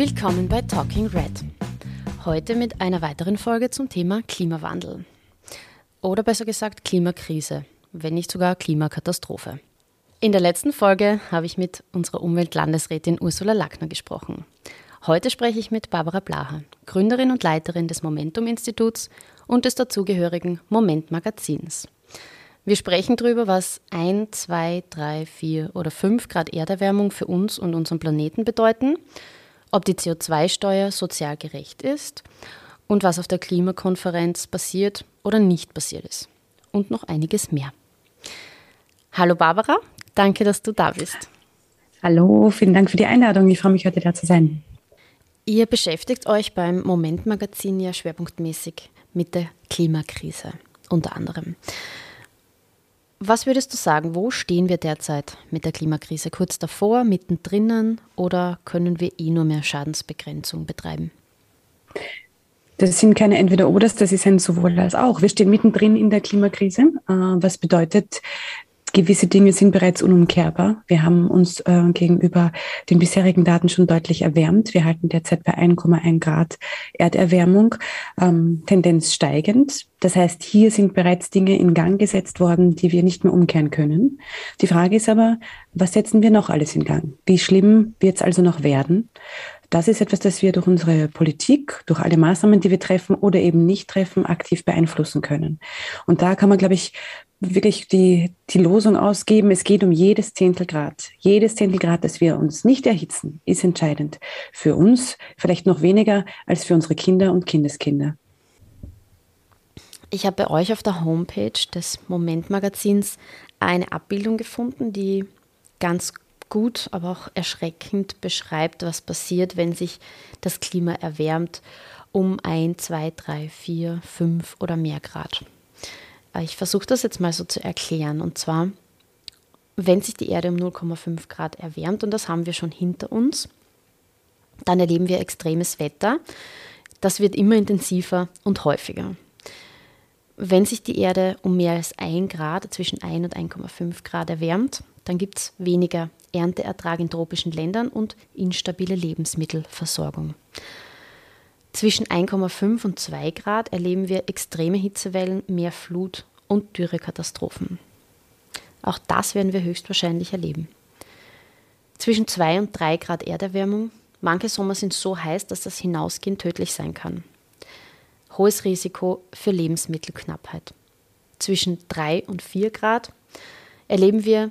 Willkommen bei Talking Red. Heute mit einer weiteren Folge zum Thema Klimawandel. Oder besser gesagt Klimakrise, wenn nicht sogar Klimakatastrophe. In der letzten Folge habe ich mit unserer Umweltlandesrätin Ursula Lackner gesprochen. Heute spreche ich mit Barbara Blaha, Gründerin und Leiterin des Momentum-Instituts und des dazugehörigen Moment-Magazins. Wir sprechen darüber, was 1, 2, 3, 4 oder 5 Grad Erderwärmung für uns und unseren Planeten bedeuten, ob die CO2-Steuer sozial gerecht ist und was auf der Klimakonferenz passiert oder nicht passiert ist. Und noch einiges mehr. Hallo Barbara, danke, dass du da bist. Hallo, vielen Dank für die Einladung. Ich freue mich, heute da zu sein. Ihr beschäftigt euch beim Moment-Magazin ja schwerpunktmäßig mit der Klimakrise unter anderem. Was würdest du sagen, wo stehen wir derzeit mit der Klimakrise? Kurz davor, mittendrin oder können wir eh nur mehr Schadensbegrenzung betreiben? Das sind keine Entweder-Oders, das ist ein sowohl als auch. Wir stehen mittendrin in der Klimakrise, äh, was bedeutet, gewisse Dinge sind bereits unumkehrbar. Wir haben uns äh, gegenüber den bisherigen Daten schon deutlich erwärmt. Wir halten derzeit bei 1,1 Grad Erderwärmung, ähm, Tendenz steigend. Das heißt, hier sind bereits Dinge in Gang gesetzt worden, die wir nicht mehr umkehren können. Die Frage ist aber, was setzen wir noch alles in Gang? Wie schlimm wird es also noch werden? Das ist etwas, das wir durch unsere Politik, durch alle Maßnahmen, die wir treffen oder eben nicht treffen, aktiv beeinflussen können. Und da kann man, glaube ich, wirklich die, die Losung ausgeben, es geht um jedes Zehntelgrad. Jedes Zehntelgrad, das wir uns nicht erhitzen, ist entscheidend. Für uns vielleicht noch weniger als für unsere Kinder und Kindeskinder. Ich habe bei euch auf der Homepage des Moment-Magazins eine Abbildung gefunden, die ganz gut, aber auch erschreckend beschreibt, was passiert, wenn sich das Klima erwärmt um ein, zwei, drei, vier, fünf oder mehr Grad. Äh, ich versuche das jetzt mal so zu erklären. Und zwar, wenn sich die Erde um 0,5 Grad erwärmt, und das haben wir schon hinter uns, dann erleben wir extremes Wetter. Das wird immer intensiver und häufiger. Wenn sich die Erde um mehr als 1 Grad, zwischen 1 und 1,5 Grad erwärmt, dann gibt es weniger Ernteertrag in tropischen Ländern und instabile Lebensmittelversorgung. Zwischen 1,5 und 2 Grad erleben wir extreme Hitzewellen, mehr Flut und Dürrekatastrophen. Auch das werden wir höchstwahrscheinlich erleben. Zwischen 2 und 3 Grad Erderwärmung, manche Sommer sind so heiß, dass das Hinausgehen tödlich sein kann. Hohes Risiko für Lebensmittelknappheit. Zwischen 3 und 4 Grad erleben wir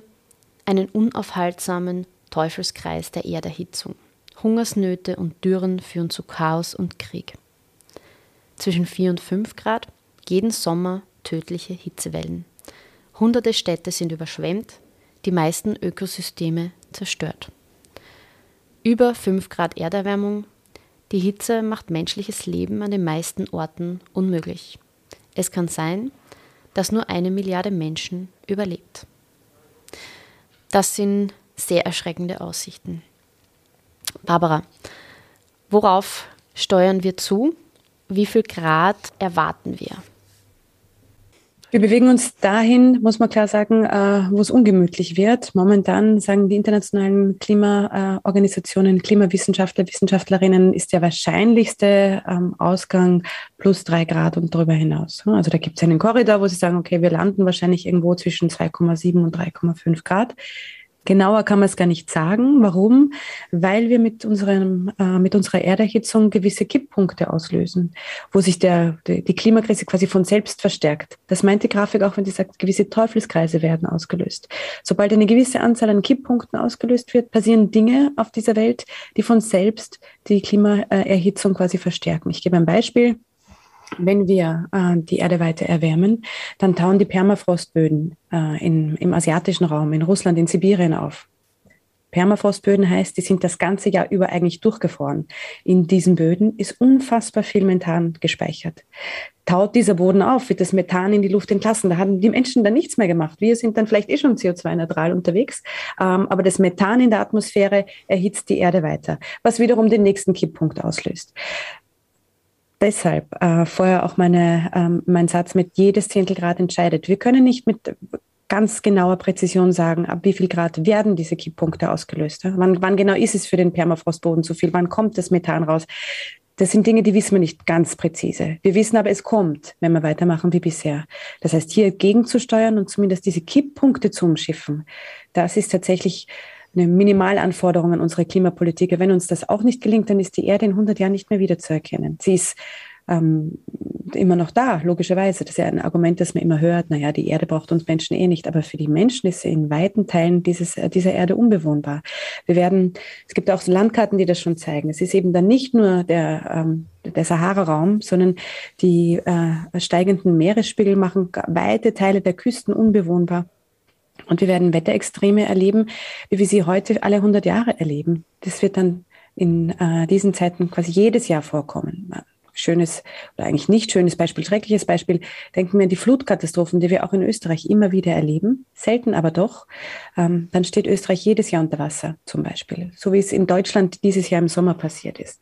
einen unaufhaltsamen Teufelskreis der Erderhitzung. Hungersnöte und Dürren führen zu Chaos und Krieg. Zwischen 4 und 5 Grad jeden Sommer tödliche Hitzewellen. Hunderte Städte sind überschwemmt, die meisten Ökosysteme zerstört. Über 5 Grad Erderwärmung. Die Hitze macht menschliches Leben an den meisten Orten unmöglich. Es kann sein, dass nur eine Milliarde Menschen überlebt. Das sind sehr erschreckende Aussichten. Barbara, worauf steuern wir zu? Wie viel Grad erwarten wir? Wir bewegen uns dahin, muss man klar sagen, äh, wo es ungemütlich wird. Momentan sagen die internationalen Klimaorganisationen, Klimawissenschaftler, Wissenschaftlerinnen, ist der wahrscheinlichste ähm, Ausgang plus drei Grad und darüber hinaus. Also da gibt es einen Korridor, wo sie sagen, okay, wir landen wahrscheinlich irgendwo zwischen 2,7 und 3,5 Grad. Genauer kann man es gar nicht sagen. Warum? Weil wir mit, unserem, äh, mit unserer Erderhitzung gewisse Kipppunkte auslösen, wo sich der, die, die Klimakrise quasi von selbst verstärkt. Das meint die Grafik auch, wenn sie sagt, gewisse Teufelskreise werden ausgelöst. Sobald eine gewisse Anzahl an Kipppunkten ausgelöst wird, passieren Dinge auf dieser Welt, die von selbst die Klimaerhitzung quasi verstärken. Ich gebe ein Beispiel wenn wir äh, die Erde weiter erwärmen, dann tauen die Permafrostböden äh, in, im asiatischen Raum, in Russland, in Sibirien auf. Permafrostböden heißt, die sind das ganze Jahr über eigentlich durchgefroren. In diesen Böden ist unfassbar viel Methan gespeichert. Taut dieser Boden auf, wird das Methan in die Luft entlassen. Da haben die Menschen dann nichts mehr gemacht. Wir sind dann vielleicht eh schon CO2-neutral unterwegs, ähm, aber das Methan in der Atmosphäre erhitzt die Erde weiter, was wiederum den nächsten Kipppunkt auslöst deshalb äh, vorher auch meine, ähm, mein Satz mit jedes Zehntelgrad entscheidet. Wir können nicht mit ganz genauer Präzision sagen, ab wie viel Grad werden diese Kipppunkte ausgelöst. Wann, wann genau ist es für den Permafrostboden zu viel? Wann kommt das Methan raus? Das sind Dinge, die wissen wir nicht ganz präzise. Wir wissen aber, es kommt, wenn wir weitermachen wie bisher. Das heißt, hier gegenzusteuern und zumindest diese Kipppunkte zu umschiffen, das ist tatsächlich eine Minimalanforderung an unsere Klimapolitik. Wenn uns das auch nicht gelingt, dann ist die Erde in 100 Jahren nicht mehr wiederzuerkennen. Sie ist ähm, immer noch da, logischerweise. Das ist ja ein Argument, das man immer hört. Naja, die Erde braucht uns Menschen eh nicht. Aber für die Menschen ist sie in weiten Teilen dieses, äh, dieser Erde unbewohnbar. Wir werden, es gibt auch Landkarten, die das schon zeigen. Es ist eben dann nicht nur der, ähm, der Sahara-Raum, sondern die äh, steigenden Meeresspiegel machen weite Teile der Küsten unbewohnbar. Und wir werden Wetterextreme erleben, wie wir sie heute alle 100 Jahre erleben. Das wird dann in äh, diesen Zeiten quasi jedes Jahr vorkommen. Schönes oder eigentlich nicht schönes Beispiel, schreckliches Beispiel. Denken wir an die Flutkatastrophen, die wir auch in Österreich immer wieder erleben, selten aber doch. Ähm, dann steht Österreich jedes Jahr unter Wasser zum Beispiel, so wie es in Deutschland dieses Jahr im Sommer passiert ist.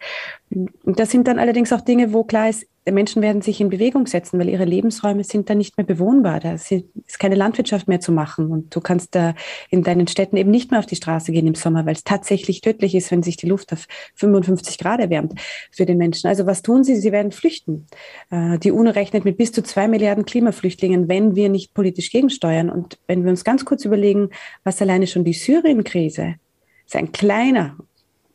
Und das sind dann allerdings auch Dinge, wo klar ist, Menschen werden sich in Bewegung setzen, weil ihre Lebensräume sind dann nicht mehr bewohnbar. Da ist keine Landwirtschaft mehr zu machen. Und du kannst da in deinen Städten eben nicht mehr auf die Straße gehen im Sommer, weil es tatsächlich tödlich ist, wenn sich die Luft auf 55 Grad erwärmt für den Menschen. Also was tun sie? Sie werden flüchten. Äh, die UNO rechnet mit bis zu zwei Milliarden Klimaflüchtlingen, wenn wir nicht politisch gegensteuern. Und wenn wir uns ganz kurz überlegen, was alleine schon die Syrien-Krise ist ein kleiner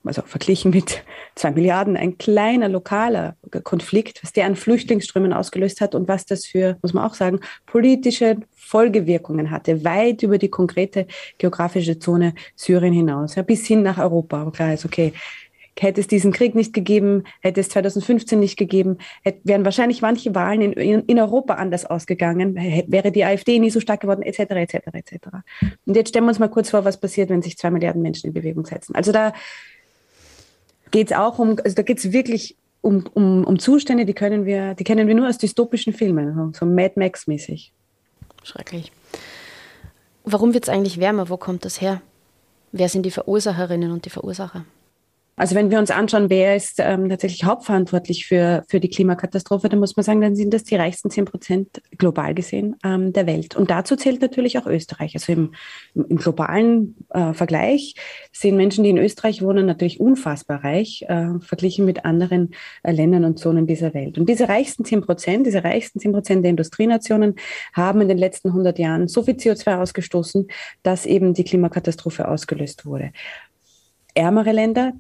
also verglichen mit zwei Milliarden, ein kleiner lokaler Konflikt, was der an Flüchtlingsströmen ausgelöst hat und was das für, muss man auch sagen, politische Folgewirkungen hatte, weit über die konkrete geografische Zone Syrien hinaus, ja, bis hin nach Europa. Aber klar ist, okay, hätte es diesen Krieg nicht gegeben, hätte es 2015 nicht gegeben, hätte, wären wahrscheinlich manche Wahlen in, in, Europa anders ausgegangen, hätte, wäre die AfD nie so stark geworden, etc., etc., etc. Und jetzt stellen wir uns mal kurz vor, was passiert, wenn sich zwei Milliarden Menschen in Bewegung setzen. Also da geht es auch um, also da geht es wirklich um, um, um Zustände, die können wir, die kennen wir nur aus dystopischen Filmen, so Mad Max-mäßig. Schrecklich. Warum wird es eigentlich wärmer? Wo kommt das her? Wer sind die Verursacherinnen und die Verursacher? Also wenn wir uns anschauen, wer ist ähm, tatsächlich hauptverantwortlich für, für die Klimakatastrophe, dann muss man sagen, dann sind das die reichsten 10 Prozent global gesehen ähm, der Welt. Und dazu zählt natürlich auch Österreich. Also im, im globalen äh, Vergleich sehen Menschen, die in Österreich wohnen, natürlich unfassbar reich, äh, verglichen mit anderen äh, Ländern und Zonen dieser Welt. Und diese reichsten 10 Prozent, diese reichsten 10 Prozent der Industrienationen haben in den letzten 100 Jahren so viel CO2 ausgestoßen, dass eben die Klimakatastrophe ausgelöst wurde ärmere Länder,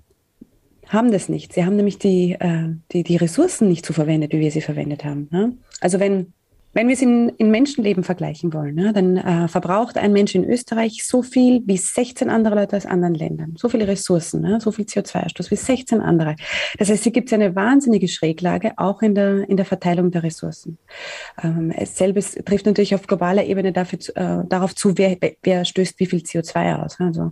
haben das nicht. Sie haben nämlich die, äh, die, die Ressourcen nicht so verwendet, wie wir sie verwendet haben. Ne? Also wenn wenn wir es in, in Menschenleben vergleichen wollen, ne, dann äh, verbraucht ein Mensch in Österreich so viel wie 16 andere Leute aus anderen Ländern. So viele Ressourcen, ne, so viel CO2-Ausstoß wie 16 andere. Das heißt, hier gibt es eine wahnsinnige Schräglage auch in der, in der Verteilung der Ressourcen. Ähm, es selbes trifft natürlich auf globaler Ebene dafür, äh, darauf zu, wer, wer stößt wie viel CO2 aus. Also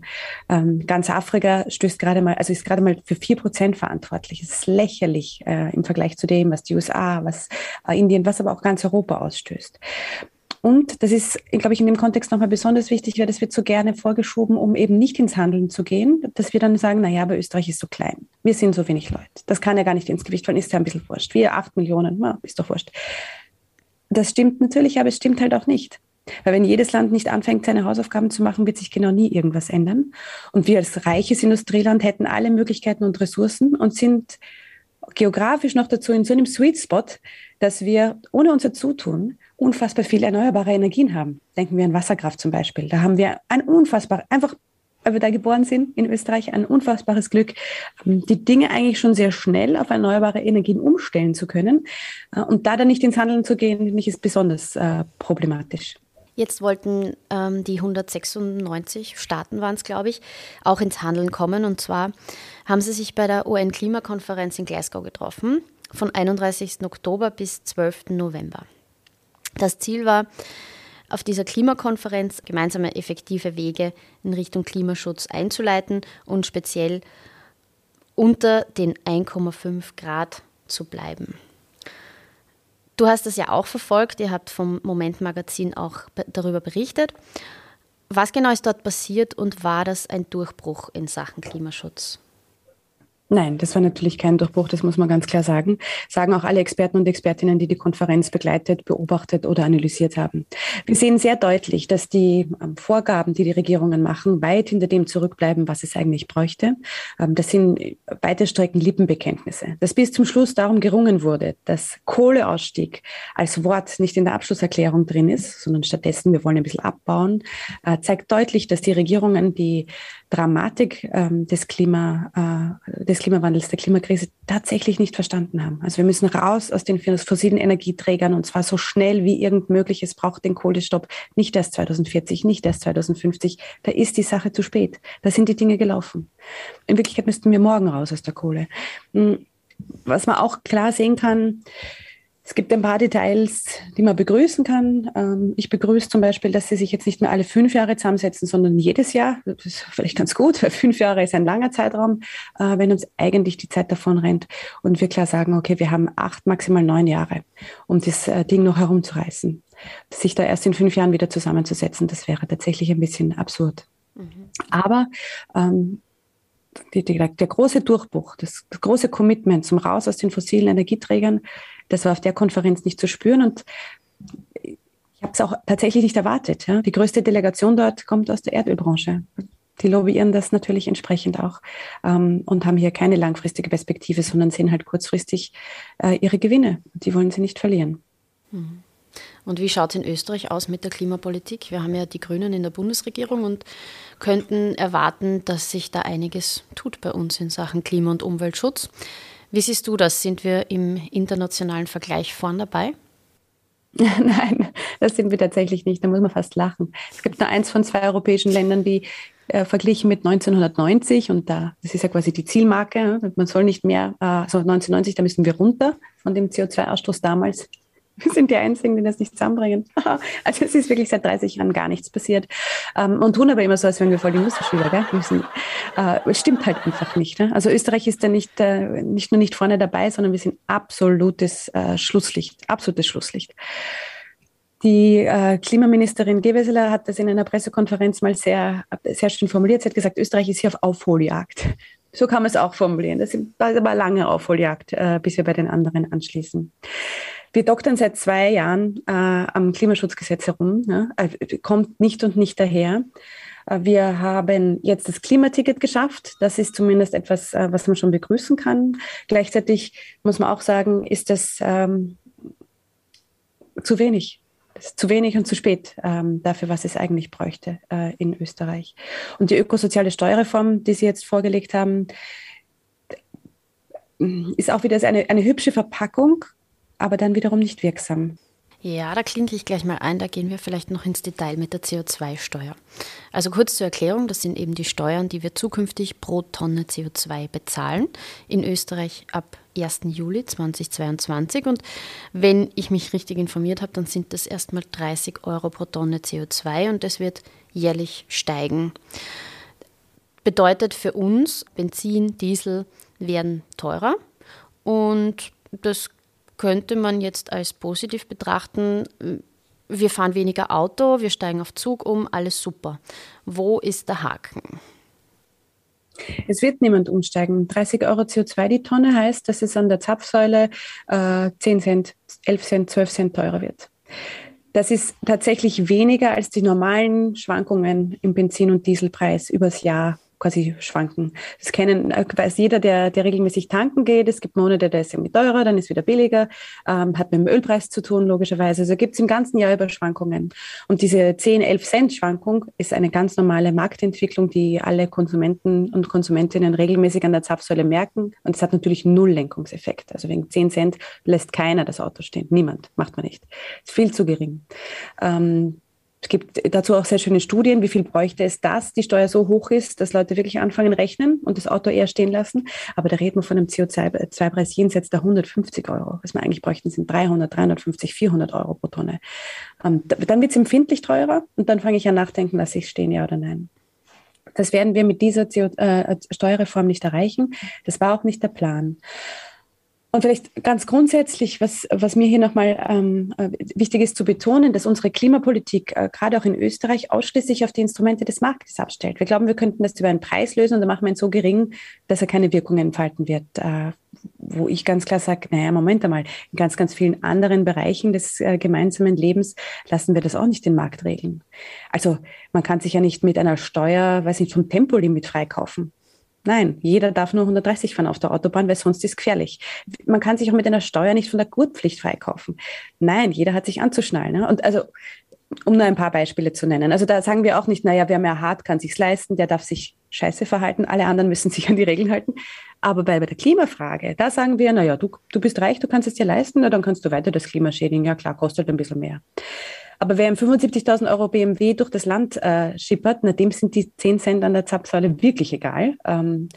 ähm, ganz Afrika stößt gerade mal, also ist gerade mal für vier Prozent verantwortlich. Es ist lächerlich äh, im Vergleich zu dem, was die USA, was äh, Indien, was aber auch ganz Europa aus ausstößt. Und das ist, glaube ich, in dem Kontext nochmal besonders wichtig, weil das wird so gerne vorgeschoben, um eben nicht ins Handeln zu gehen, dass wir dann sagen, naja, aber Österreich ist so klein. Wir sind so wenig Leute. Das kann ja gar nicht ins Gewicht fallen, ist ja ein bisschen wurscht. Wir acht Millionen, na, ist doch wurscht. Das stimmt natürlich, aber es stimmt halt auch nicht. Weil wenn jedes Land nicht anfängt, seine Hausaufgaben zu machen, wird sich genau nie irgendwas ändern. Und wir als reiches Industrieland hätten alle Möglichkeiten und Ressourcen und sind geografisch noch dazu in so einem Sweet Spot, dass wir ohne unser Zutun unfassbar viele erneuerbare Energien haben. Denken wir an Wasserkraft zum Beispiel. Da haben wir ein unfassbar, einfach weil wir da geboren sind in Österreich, ein unfassbares Glück, ähm, die Dinge eigentlich schon sehr schnell auf erneuerbare Energien umstellen zu können. Äh, und da dann nicht ins Handeln zu gehen, finde ich, ist besonders äh, problematisch. Jetzt wollten ähm, die 196 Staaten waren es, glaube ich, auch ins Handeln kommen. Und zwar haben sie sich bei der UN-Klimakonferenz in Glasgow getroffen, von 31. Oktober bis 12. November. Das Ziel war, auf dieser Klimakonferenz gemeinsame effektive Wege in Richtung Klimaschutz einzuleiten und speziell unter den 1,5 Grad zu bleiben. Du hast das ja auch verfolgt, ihr habt vom Moment Magazin auch darüber berichtet. Was genau ist dort passiert und war das ein Durchbruch in Sachen Klimaschutz? Nein, das war natürlich kein Durchbruch, das muss man ganz klar sagen. Sagen auch alle Experten und Expertinnen, die die Konferenz begleitet, beobachtet oder analysiert haben. Wir sehen sehr deutlich, dass die ähm, Vorgaben, die die Regierungen machen, weit hinter dem zurückbleiben, was es eigentlich bräuchte. Ähm, das sind weite Strecken Lippenbekenntnisse. Dass bis zum Schluss darum gerungen wurde, dass Kohleausstieg als Wort nicht in der Abschlusserklärung drin ist, sondern stattdessen wir wollen ein bisschen abbauen, äh, zeigt deutlich, dass die Regierungen die Dramatik ähm, des, Klima, äh, des Klimawandels, der Klimakrise tatsächlich nicht verstanden haben. Also wir müssen raus aus den fossilen Energieträgern und zwar so schnell wie irgend möglich. Es braucht den Kohlestopp nicht erst 2040, nicht erst 2050. Da ist die Sache zu spät. Da sind die Dinge gelaufen. In Wirklichkeit müssten wir morgen raus aus der Kohle. Hm, was man auch klar sehen kann, es gibt ein paar Details, die man begrüßen kann. Ähm, ich begrüße zum Beispiel, dass sie sich jetzt nicht mehr alle fünf Jahre zusammensetzen, sondern jedes Jahr. Das ist vielleicht ganz gut, weil fünf Jahre ist ein langer Zeitraum, äh, wenn uns eigentlich die Zeit davon rennt. Und wir klar sagen, okay, wir haben acht, maximal neun Jahre, um das äh, Ding noch herumzureißen. Sich da erst in fünf Jahren wieder zusammenzusetzen, das wäre tatsächlich ein bisschen absurd. Mhm. Aber ähm, die, die, der große Durchbruch, das, das große Commitment zum Raus aus den fossilen Energieträgern, das war auf der Konferenz nicht zu spüren und ich habe es auch tatsächlich nicht erwartet. Ja. Die größte Delegation dort kommt aus der Erdölbranche. Die lobbyieren das natürlich entsprechend auch ähm, und haben hier keine langfristige Perspektive, sondern sehen halt kurzfristig äh, ihre Gewinne. Die wollen sie nicht verlieren. Mhm. Und wie schaut es in Österreich aus mit der Klimapolitik? Wir haben ja die Grünen in der Bundesregierung und könnten erwarten, dass sich da einiges tut bei uns in Sachen Klima- und Umweltschutz. Wie siehst du das? Sind wir im internationalen Vergleich vorn dabei? Nein, das sind wir tatsächlich nicht. Da muss man fast lachen. Es gibt nur eins von zwei europäischen Ländern, die äh, verglichen mit 1990 und da, das ist ja quasi die Zielmarke. Man soll nicht mehr, äh, also 1990, da müssen wir runter von dem CO2-Ausstoß damals. Wir sind die Einzigen, die das nicht zusammenbringen. Also es ist wirklich seit 30 Jahren gar nichts passiert. Ähm, und tun aber immer so, als wären wir voll die Musterschüler. Gell? Müssen, äh, stimmt halt einfach nicht. Ne? Also Österreich ist da nicht, äh, nicht nur nicht vorne dabei, sondern wir sind absolutes äh, Schlusslicht. Absolutes Schlusslicht. Die Klimaministerin Gewesseler hat das in einer Pressekonferenz mal sehr, sehr schön formuliert. Sie hat gesagt, Österreich ist hier auf Aufholjagd. So kann man es auch formulieren. Das aber lange Aufholjagd, äh, bis wir bei den anderen anschließen. Wir doktern seit zwei Jahren äh, am Klimaschutzgesetz herum, ja, äh, kommt nicht und nicht daher. Äh, wir haben jetzt das Klimaticket geschafft. Das ist zumindest etwas, äh, was man schon begrüßen kann. Gleichzeitig muss man auch sagen, ist das ähm, zu wenig. Zu wenig und zu spät ähm, dafür, was es eigentlich bräuchte äh, in Österreich. Und die ökosoziale Steuerreform, die Sie jetzt vorgelegt haben, ist auch wieder eine, eine hübsche Verpackung, aber dann wiederum nicht wirksam. Ja, da klinke ich gleich mal ein, da gehen wir vielleicht noch ins Detail mit der CO2-Steuer. Also kurz zur Erklärung, das sind eben die Steuern, die wir zukünftig pro Tonne CO2 bezahlen, in Österreich ab 1. Juli 2022. Und wenn ich mich richtig informiert habe, dann sind das erstmal 30 Euro pro Tonne CO2 und das wird jährlich steigen. Bedeutet für uns, Benzin, Diesel werden teurer und das könnte man jetzt als positiv betrachten, wir fahren weniger Auto, wir steigen auf Zug um, alles super. Wo ist der Haken? Es wird niemand umsteigen. 30 Euro CO2 die Tonne heißt, dass es an der Zapfsäule äh, 10 Cent, 11 Cent, 12 Cent teurer wird. Das ist tatsächlich weniger als die normalen Schwankungen im Benzin- und Dieselpreis übers Jahr quasi schwanken. Das kennen, äh, weiß jeder, der, der regelmäßig tanken geht. Es gibt Monate, da ist irgendwie teurer, dann ist wieder billiger, ähm, hat mit dem Ölpreis zu tun, logischerweise. Also gibt es im ganzen Jahr über Schwankungen. Und diese 10, 11 Cent Schwankung ist eine ganz normale Marktentwicklung, die alle Konsumenten und Konsumentinnen regelmäßig an der Zapfsäule merken. Und es hat natürlich null Lenkungseffekt. Also wegen 10 Cent lässt keiner das Auto stehen. Niemand, macht man nicht. Ist viel zu gering. Ähm, es gibt dazu auch sehr schöne Studien, wie viel bräuchte es, dass die Steuer so hoch ist, dass Leute wirklich anfangen rechnen und das Auto eher stehen lassen. Aber da reden wir von einem CO2-Preis jenseits der 150 Euro. Was wir eigentlich bräuchten, sind 300, 350, 400 Euro pro Tonne. Ähm, dann wird es empfindlich teurer und dann fange ich an nachdenken, lasse ich stehen, ja oder nein. Das werden wir mit dieser CO äh, Steuerreform nicht erreichen. Das war auch nicht der Plan. Und vielleicht ganz grundsätzlich, was, was mir hier nochmal ähm, äh, wichtig ist zu betonen, dass unsere Klimapolitik äh, gerade auch in Österreich ausschließlich auf die Instrumente des Marktes abstellt. Wir glauben, wir könnten das über einen Preis lösen und dann machen wir ihn so gering, dass er keine Wirkung entfalten wird. Äh, wo ich ganz klar sage, naja, Moment einmal, in ganz, ganz vielen anderen Bereichen des äh, gemeinsamen Lebens lassen wir das auch nicht den Markt regeln. Also man kann sich ja nicht mit einer Steuer, weiß nicht, vom Tempolimit freikaufen. Nein, jeder darf nur 130 fahren auf der Autobahn, weil sonst ist es gefährlich. Man kann sich auch mit einer Steuer nicht von der Gurtpflicht freikaufen. Nein, jeder hat sich anzuschnallen. Ne? Und also, um nur ein paar Beispiele zu nennen. Also da sagen wir auch nicht, naja, wer mehr hart kann sich's leisten, der darf sich scheiße verhalten, alle anderen müssen sich an die Regeln halten. Aber bei, bei der Klimafrage, da sagen wir, naja, du, du bist reich, du kannst es dir leisten, na, dann kannst du weiter das Klima schädigen. Ja klar, kostet ein bisschen mehr. Aber wer im 75.000 Euro BMW durch das Land äh, schippert, na, dem sind die 10 Cent an der Zapfsäule wirklich egal. Ähm,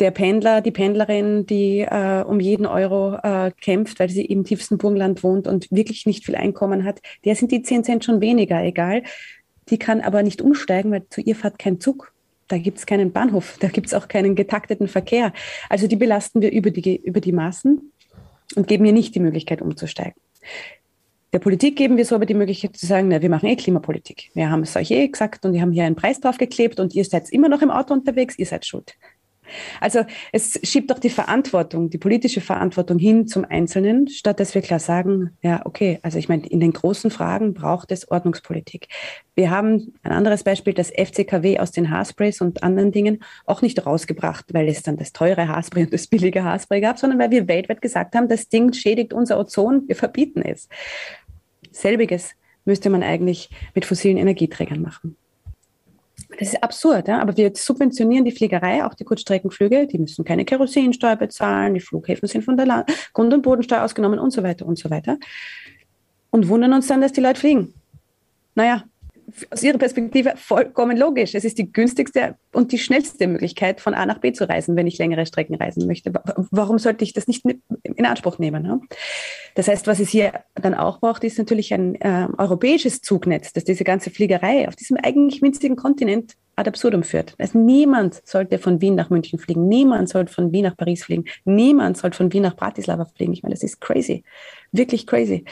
der Pendler, die Pendlerin, die äh, um jeden Euro äh, kämpft, weil sie im tiefsten Burgenland wohnt und wirklich nicht viel Einkommen hat, der sind die 10 Cent schon weniger egal. Die kann aber nicht umsteigen, weil zu ihr fährt kein Zug. Da gibt es keinen Bahnhof, da gibt es auch keinen getakteten Verkehr. Also die belasten wir über die, über die Maßen und geben ihr nicht die Möglichkeit umzusteigen. Der Politik geben wir so aber die Möglichkeit zu sagen, na, wir machen eh Klimapolitik. Wir haben es euch eh gesagt und wir haben hier einen Preis drauf geklebt und ihr seid immer noch im Auto unterwegs, ihr seid schuld. Also es schiebt doch die Verantwortung, die politische Verantwortung hin zum Einzelnen, statt dass wir klar sagen, ja, okay, also ich meine, in den großen Fragen braucht es Ordnungspolitik. Wir haben ein anderes Beispiel, das FCKW aus den Haarsprays und anderen Dingen auch nicht rausgebracht, weil es dann das teure Haarspray und das billige Haarspray gab, sondern weil wir weltweit gesagt haben, das Ding schädigt unser Ozon, wir verbieten es. Selbiges müsste man eigentlich mit fossilen Energieträgern machen. Das ist absurd, ja? aber wir subventionieren die Fliegerei, auch die Kurzstreckenflüge, die müssen keine Kerosinsteuer bezahlen, die Flughäfen sind von der Grund- und Bodensteuer ausgenommen und so weiter und so weiter. Und wundern uns dann, dass die Leute fliegen. Naja, aus Ihrer Perspektive vollkommen logisch. Es ist die günstigste und die schnellste Möglichkeit, von A nach B zu reisen, wenn ich längere Strecken reisen möchte. Warum sollte ich das nicht in Anspruch nehmen? Ne? Das heißt, was es hier dann auch braucht, ist natürlich ein äh, europäisches Zugnetz, das diese ganze Fliegerei auf diesem eigentlich winzigen Kontinent ad absurdum führt. Also niemand sollte von Wien nach München fliegen, niemand sollte von Wien nach Paris fliegen, niemand sollte von Wien nach Bratislava fliegen. Ich meine, das ist crazy, wirklich crazy.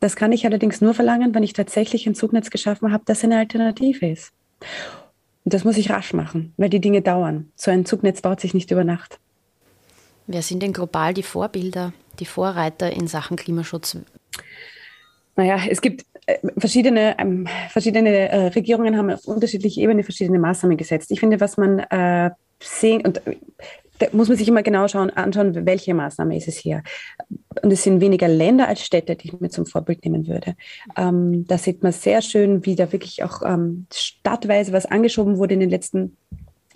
Das kann ich allerdings nur verlangen, wenn ich tatsächlich ein Zugnetz geschaffen habe, das eine Alternative ist. Und das muss ich rasch machen, weil die Dinge dauern. So ein Zugnetz baut sich nicht über Nacht. Wer sind denn global die Vorbilder, die Vorreiter in Sachen Klimaschutz? Naja, es gibt äh, verschiedene, ähm, verschiedene äh, Regierungen haben auf unterschiedlicher Ebene verschiedene Maßnahmen gesetzt. Ich finde, was man äh, sehen, und da muss man sich immer genau schauen, anschauen, welche Maßnahme ist es hier. Und es sind weniger Länder als Städte, die ich mir zum Vorbild nehmen würde. Ähm, da sieht man sehr schön, wie da wirklich auch ähm, stadtweise was angeschoben wurde in den letzten,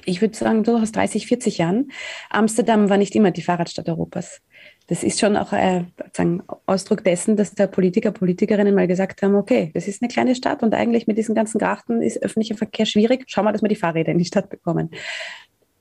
ich würde sagen, durchaus 30, 40 Jahren. Amsterdam war nicht immer die Fahrradstadt Europas. Das ist schon auch äh, sagen, Ausdruck dessen, dass da Politiker, Politikerinnen mal gesagt haben, okay, das ist eine kleine Stadt und eigentlich mit diesen ganzen Garten ist öffentlicher Verkehr schwierig. Schauen wir, dass wir die Fahrräder in die Stadt bekommen.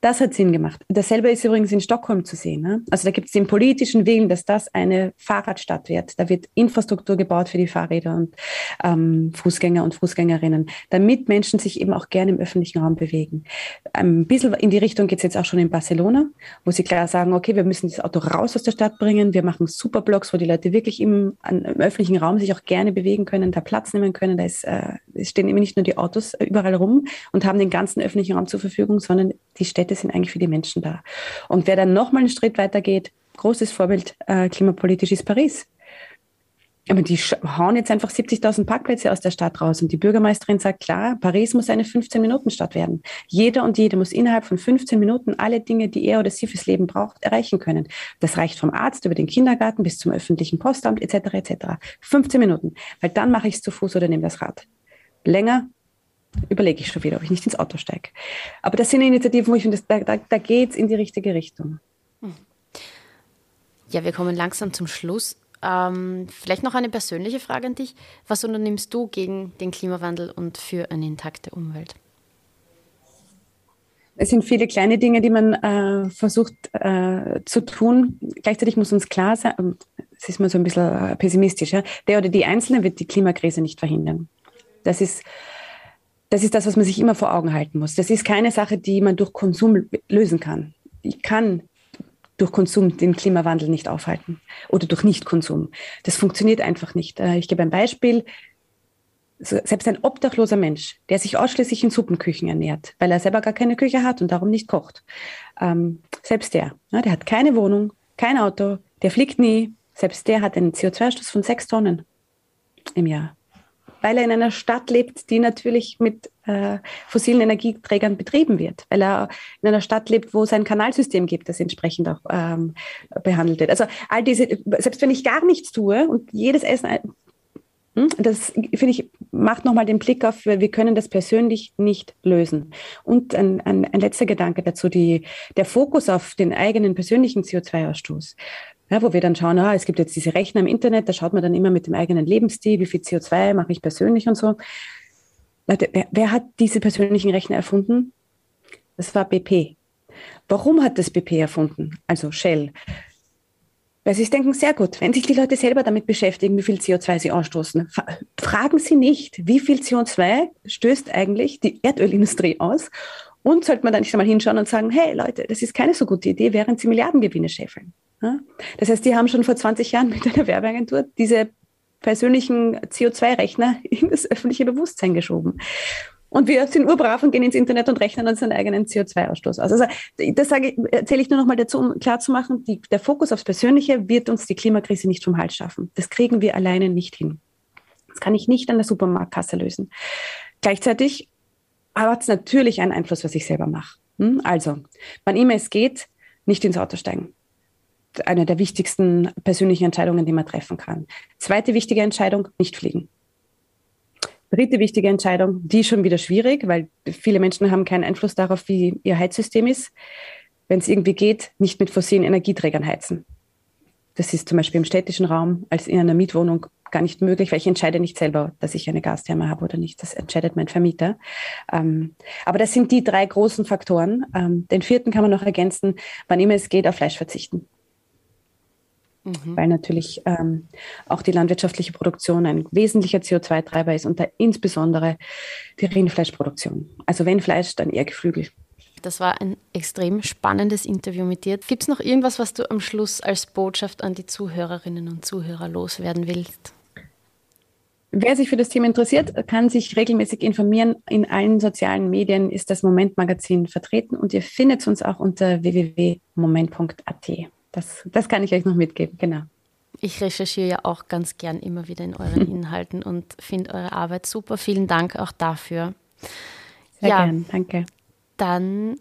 Das hat Sinn gemacht. Dasselbe ist übrigens in Stockholm zu sehen. Ne? Also da gibt es den politischen Willen, dass das eine Fahrradstadt wird. Da wird Infrastruktur gebaut für die Fahrräder und ähm, Fußgänger und Fußgängerinnen, damit Menschen sich eben auch gerne im öffentlichen Raum bewegen. Ein bisschen in die Richtung geht es jetzt auch schon in Barcelona, wo sie klar sagen, okay, wir müssen das Auto raus aus der Stadt bringen. Wir machen Superblocks, wo die Leute wirklich im, an, im öffentlichen Raum sich auch gerne bewegen können, da Platz nehmen können. Da ist, äh, stehen eben nicht nur die Autos überall rum und haben den ganzen öffentlichen Raum zur Verfügung, sondern die Städte sind eigentlich für die Menschen da. Und wer dann nochmal einen Schritt weiter geht, großes Vorbild äh, klimapolitisch ist Paris. Aber die hauen jetzt einfach 70.000 Parkplätze aus der Stadt raus. Und die Bürgermeisterin sagt, klar, Paris muss eine 15-Minuten-Stadt werden. Jeder und jede muss innerhalb von 15 Minuten alle Dinge, die er oder sie fürs Leben braucht, erreichen können. Das reicht vom Arzt über den Kindergarten bis zum öffentlichen Postamt etc. etc. 15 Minuten. Weil dann mache ich es zu Fuß oder nehme das Rad. Länger überlege ich schon wieder, ob ich nicht ins Auto steige. Aber das sind Initiativen, wo ich finde, da, da, da geht es in die richtige Richtung. Hm. Ja, wir kommen langsam zum Schluss. Ähm, vielleicht noch eine persönliche Frage an dich. Was unternimmst du gegen den Klimawandel und für eine intakte Umwelt? Es sind viele kleine Dinge, die man äh, versucht äh, zu tun. Gleichzeitig muss uns klar sein, ähm, es ist mal so ein bisschen äh, pessimistisch, ja? der oder die Einzelne wird die Klimakrise nicht verhindern. Das ist das ist das, was man sich immer vor Augen halten muss. Das ist keine Sache, die man durch Konsum lösen kann. Ich kann durch Konsum den Klimawandel nicht aufhalten oder durch Nichtkonsum. Das funktioniert einfach nicht. Äh, ich gebe ein Beispiel. Selbst ein obdachloser Mensch, der sich ausschließlich in Suppenküchen ernährt, weil er selber gar keine Küche hat und darum nicht kocht, ähm, selbst der, der hat keine Wohnung, kein Auto, der fliegt nie, selbst der hat einen CO2-Ausstoß von sechs Tonnen im Jahr weil er in einer Stadt lebt, die natürlich mit äh, fossilen Energieträgern betrieben wird, weil er in einer Stadt lebt, wo es ein Kanalsystem gibt, das entsprechend auch ähm, behandelt wird. Also all diese, selbst wenn ich gar nichts tue und jedes Essen, hm, das finde ich, macht nochmal den Blick auf, wir können das persönlich nicht lösen. Und ein, ein, ein letzter Gedanke dazu, die, der Fokus auf den eigenen persönlichen CO2-Ausstoß ja, wo wir dann schauen, ah, es gibt jetzt diese Rechner im Internet, da schaut man dann immer mit dem eigenen Lebensstil, wie viel CO2 mache ich persönlich und so. Leute, wer, wer hat diese persönlichen Rechner erfunden? Das war BP. Warum hat das BP erfunden? Also Shell. Weil sie denken, sehr gut, wenn sich die Leute selber damit beschäftigen, wie viel CO2 sie ausstoßen, fragen sie nicht, wie viel CO2 stößt eigentlich die Erdölindustrie aus und sollte man dann nicht einmal hinschauen und sagen, hey Leute, das ist keine so gute Idee, während sie Milliardengewinne scheffeln. Das heißt, die haben schon vor 20 Jahren mit einer Werbeagentur diese persönlichen CO2-Rechner in das öffentliche Bewusstsein geschoben. Und wir sind urbrav und gehen ins Internet und rechnen unseren eigenen CO2-Ausstoß aus. Also das sage erzähle ich nur noch mal dazu, um klarzumachen, die, der Fokus aufs Persönliche wird uns die Klimakrise nicht vom Hals schaffen. Das kriegen wir alleine nicht hin. Das kann ich nicht an der Supermarktkasse lösen. Gleichzeitig hat es natürlich einen Einfluss, was ich selber mache. Hm? Also, wann immer es geht, nicht ins Auto steigen eine der wichtigsten persönlichen Entscheidungen, die man treffen kann. Zweite wichtige Entscheidung, nicht fliegen. Dritte wichtige Entscheidung, die ist schon wieder schwierig, weil viele Menschen haben keinen Einfluss darauf, wie ihr Heizsystem ist. Wenn es irgendwie geht, nicht mit fossilen Energieträgern heizen. Das ist zum Beispiel im städtischen Raum als in einer Mietwohnung gar nicht möglich, weil ich entscheide nicht selber, dass ich eine Gastherme habe oder nicht. Das entscheidet mein Vermieter. Ähm, aber das sind die drei großen Faktoren. Ähm, den vierten kann man noch ergänzen, wann immer es geht, auf Fleisch verzichten mhm. weil natürlich ähm, auch die landwirtschaftliche Produktion ein wesentlicher CO2-Treiber ist und da insbesondere die Rindfleischproduktion. Also wenn Fleisch, dann eher Geflügel. Das war ein extrem spannendes Interview mit dir. Gibt es noch irgendwas, was du am Schluss als Botschaft an die Zuhörerinnen und Zuhörer loswerden willst? Wer sich für das Thema interessiert, kann sich regelmäßig informieren. In allen sozialen Medien ist das Moment-Magazin vertreten und ihr findet uns auch unter www.moment.at. Das, das kann ich euch noch mitgeben, genau. Ich recherchiere ja auch ganz gern immer wieder in euren Inhalten und finde eure Arbeit super. Vielen Dank auch dafür. Sehr ja, gern, danke. Dann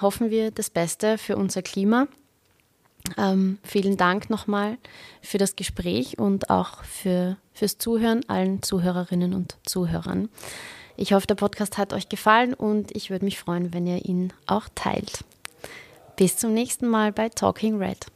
hoffen wir das Beste für unser Klima. Ähm, vielen Dank nochmal für das Gespräch und auch für, fürs Zuhören allen Zuhörerinnen und Zuhörern. Ich hoffe, der Podcast hat euch gefallen und ich würde mich freuen, wenn ihr ihn auch teilt. Bis zum nächsten Mal bei Talking Red.